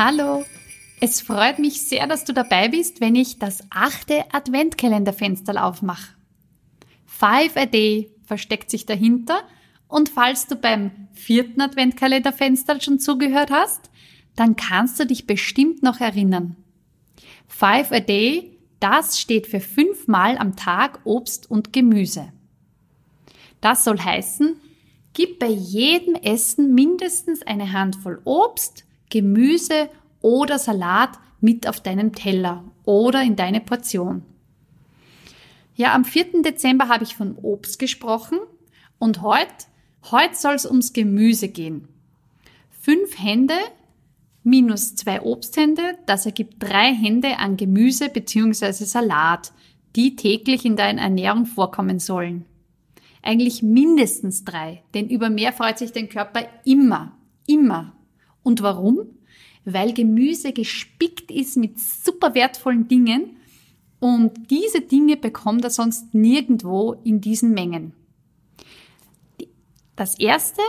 Hallo, es freut mich sehr, dass du dabei bist, wenn ich das achte Adventkalenderfenster aufmache. Five a Day versteckt sich dahinter und falls du beim vierten Adventkalenderfenster schon zugehört hast, dann kannst du dich bestimmt noch erinnern. Five a Day, das steht für fünfmal am Tag Obst und Gemüse. Das soll heißen, gib bei jedem Essen mindestens eine Handvoll Obst, Gemüse oder Salat mit auf deinem Teller oder in deine Portion. Ja, am 4. Dezember habe ich von Obst gesprochen und heute, heute soll es ums Gemüse gehen. Fünf Hände minus zwei Obsthände, das ergibt drei Hände an Gemüse bzw. Salat, die täglich in deiner Ernährung vorkommen sollen. Eigentlich mindestens drei, denn über mehr freut sich dein Körper immer, immer. Und warum? Weil Gemüse gespickt ist mit super wertvollen Dingen und diese Dinge bekommt er sonst nirgendwo in diesen Mengen. Das erste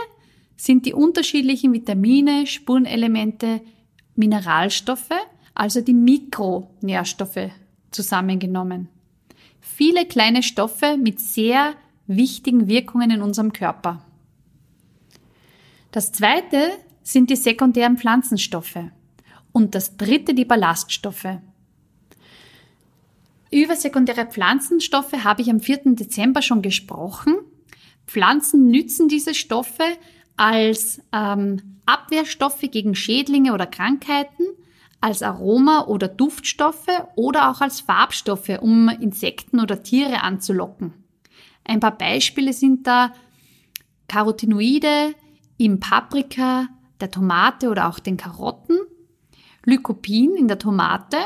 sind die unterschiedlichen Vitamine, Spurenelemente, Mineralstoffe, also die Mikronährstoffe zusammengenommen. Viele kleine Stoffe mit sehr wichtigen Wirkungen in unserem Körper. Das zweite sind die sekundären Pflanzenstoffe und das dritte die Ballaststoffe. Über sekundäre Pflanzenstoffe habe ich am 4. Dezember schon gesprochen. Pflanzen nützen diese Stoffe als ähm, Abwehrstoffe gegen Schädlinge oder Krankheiten, als Aroma- oder Duftstoffe oder auch als Farbstoffe, um Insekten oder Tiere anzulocken. Ein paar Beispiele sind da Carotinoide im Paprika, der Tomate oder auch den Karotten, Lycopin in der Tomate,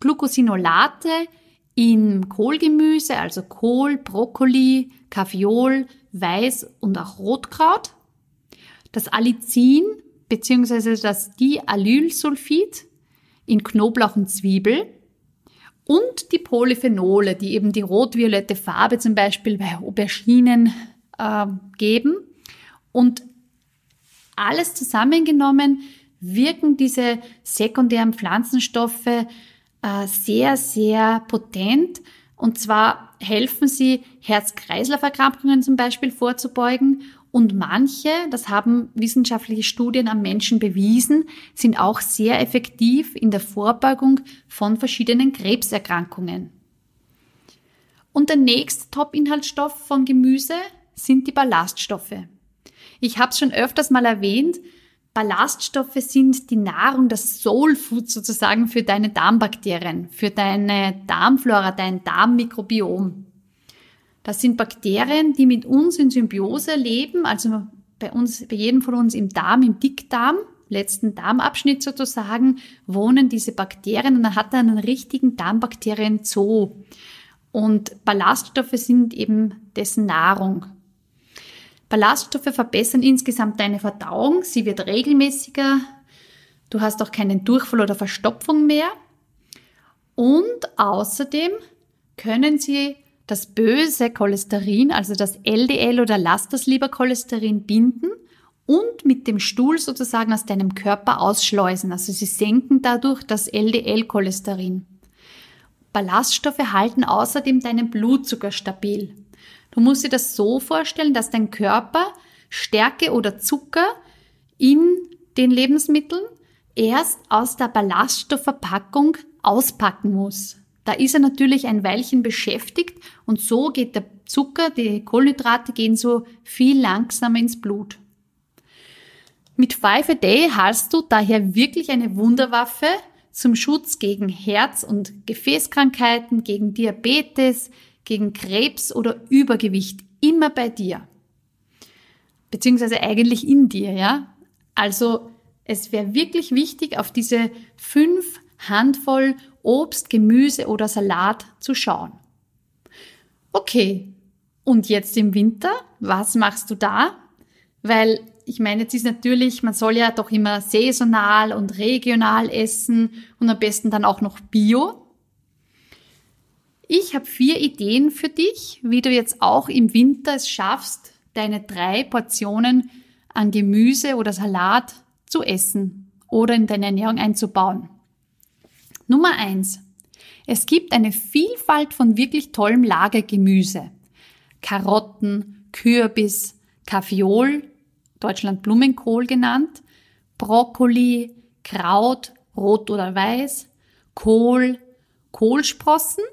Glucosinolate in Kohlgemüse, also Kohl, Brokkoli, Kaviol, Weiß und auch Rotkraut, das Allicin bzw. das Dialylsulfid in Knoblauch und Zwiebel und die Polyphenole, die eben die rot-violette Farbe zum Beispiel bei Auberginen äh, geben. Und alles zusammengenommen wirken diese sekundären Pflanzenstoffe äh, sehr, sehr potent. Und zwar helfen sie, Herz-Kreislauf-Erkrankungen zum Beispiel vorzubeugen. Und manche, das haben wissenschaftliche Studien am Menschen bewiesen, sind auch sehr effektiv in der Vorbeugung von verschiedenen Krebserkrankungen. Und der nächste Top-Inhaltsstoff von Gemüse sind die Ballaststoffe. Ich habe es schon öfters mal erwähnt, Ballaststoffe sind die Nahrung, das Soul Food sozusagen für deine Darmbakterien, für deine Darmflora, dein Darmmikrobiom. Das sind Bakterien, die mit uns in Symbiose leben, also bei uns, bei jedem von uns im Darm, im Dickdarm, letzten Darmabschnitt sozusagen, wohnen diese Bakterien und dann hat er einen richtigen Darmbakterien-Zoo. Und Ballaststoffe sind eben dessen Nahrung. Ballaststoffe verbessern insgesamt deine Verdauung, sie wird regelmäßiger, du hast auch keinen Durchfall oder Verstopfung mehr und außerdem können sie das böse Cholesterin, also das LDL oder lass das lieber Cholesterin binden und mit dem Stuhl sozusagen aus deinem Körper ausschleusen. Also sie senken dadurch das LDL-Cholesterin. Ballaststoffe halten außerdem deinen Blutzucker stabil. Du musst dir das so vorstellen, dass dein Körper Stärke oder Zucker in den Lebensmitteln erst aus der Ballaststoffverpackung auspacken muss. Da ist er natürlich ein Weilchen beschäftigt und so geht der Zucker, die Kohlenhydrate gehen so viel langsamer ins Blut. Mit Five a Day hast du daher wirklich eine Wunderwaffe zum Schutz gegen Herz- und Gefäßkrankheiten, gegen Diabetes, gegen Krebs oder Übergewicht immer bei dir. Beziehungsweise eigentlich in dir, ja? Also es wäre wirklich wichtig, auf diese fünf Handvoll Obst, Gemüse oder Salat zu schauen. Okay, und jetzt im Winter, was machst du da? Weil ich meine, jetzt ist natürlich, man soll ja doch immer saisonal und regional essen und am besten dann auch noch bio. Ich habe vier Ideen für dich, wie du jetzt auch im Winter es schaffst, deine drei Portionen an Gemüse oder Salat zu essen oder in deine Ernährung einzubauen. Nummer eins: Es gibt eine Vielfalt von wirklich tollem Lagergemüse. Karotten, Kürbis, Kaffeeol, Deutschland Blumenkohl genannt, Brokkoli, Kraut, rot oder weiß, Kohl, Kohlsprossen,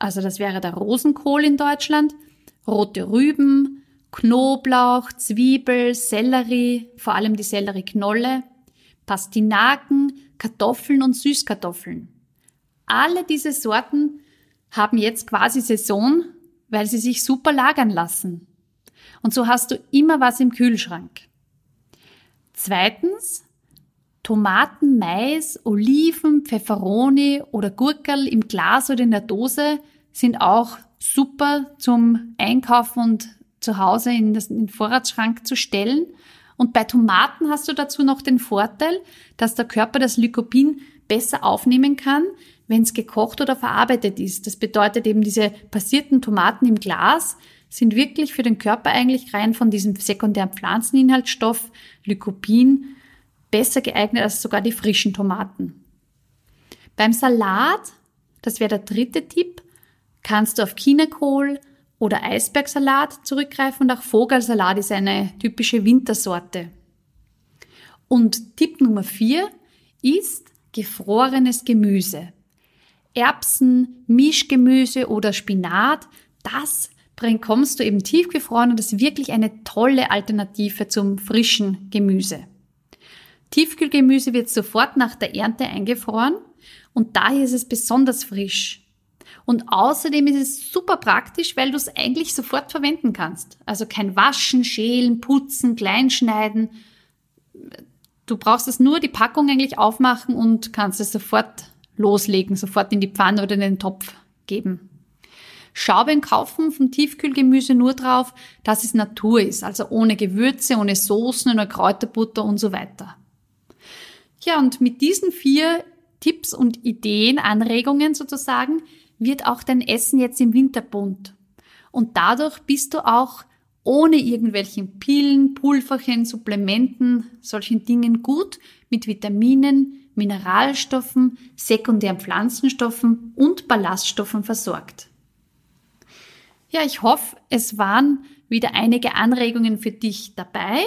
also das wäre der Rosenkohl in Deutschland, rote Rüben, Knoblauch, Zwiebel, Sellerie, vor allem die Sellerieknolle, Pastinaken, Kartoffeln und Süßkartoffeln. Alle diese Sorten haben jetzt quasi Saison, weil sie sich super lagern lassen. Und so hast du immer was im Kühlschrank. Zweitens, Tomaten, Mais, Oliven, Pfefferoni oder Gurkel im Glas oder in der Dose sind auch super zum Einkaufen und zu Hause in, den Vorratsschrank zu stellen. Und bei Tomaten hast du dazu noch den Vorteil, dass der Körper das Lycopin besser aufnehmen kann, wenn es gekocht oder verarbeitet ist. Das bedeutet eben diese passierten Tomaten im Glas sind wirklich für den Körper eigentlich rein von diesem sekundären Pflanzeninhaltsstoff Lycopin besser geeignet als sogar die frischen Tomaten. Beim Salat, das wäre der dritte Tipp, kannst du auf Chinakohl oder Eisbergsalat zurückgreifen und auch Vogelsalat ist eine typische Wintersorte. Und Tipp Nummer vier ist gefrorenes Gemüse. Erbsen, Mischgemüse oder Spinat, das kommst du eben tiefgefroren und das ist wirklich eine tolle Alternative zum frischen Gemüse. Tiefkühlgemüse wird sofort nach der Ernte eingefroren und daher ist es besonders frisch. Und außerdem ist es super praktisch, weil du es eigentlich sofort verwenden kannst. Also kein Waschen, Schälen, Putzen, Kleinschneiden. Du brauchst es nur die Packung eigentlich aufmachen und kannst es sofort loslegen, sofort in die Pfanne oder in den Topf geben. Schau beim Kaufen vom Tiefkühlgemüse nur drauf, dass es Natur ist, also ohne Gewürze, ohne Soßen, ohne Kräuterbutter und so weiter. Ja, und mit diesen vier Tipps und Ideen, Anregungen sozusagen, wird auch dein Essen jetzt im Winter bunt. Und dadurch bist du auch ohne irgendwelchen Pillen, Pulverchen, Supplementen, solchen Dingen gut mit Vitaminen, Mineralstoffen, sekundären Pflanzenstoffen und Ballaststoffen versorgt. Ja, ich hoffe, es waren wieder einige Anregungen für dich dabei.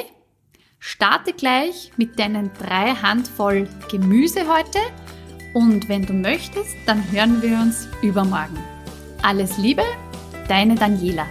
Starte gleich mit deinen drei Handvoll Gemüse heute und wenn du möchtest, dann hören wir uns übermorgen. Alles Liebe, deine Daniela.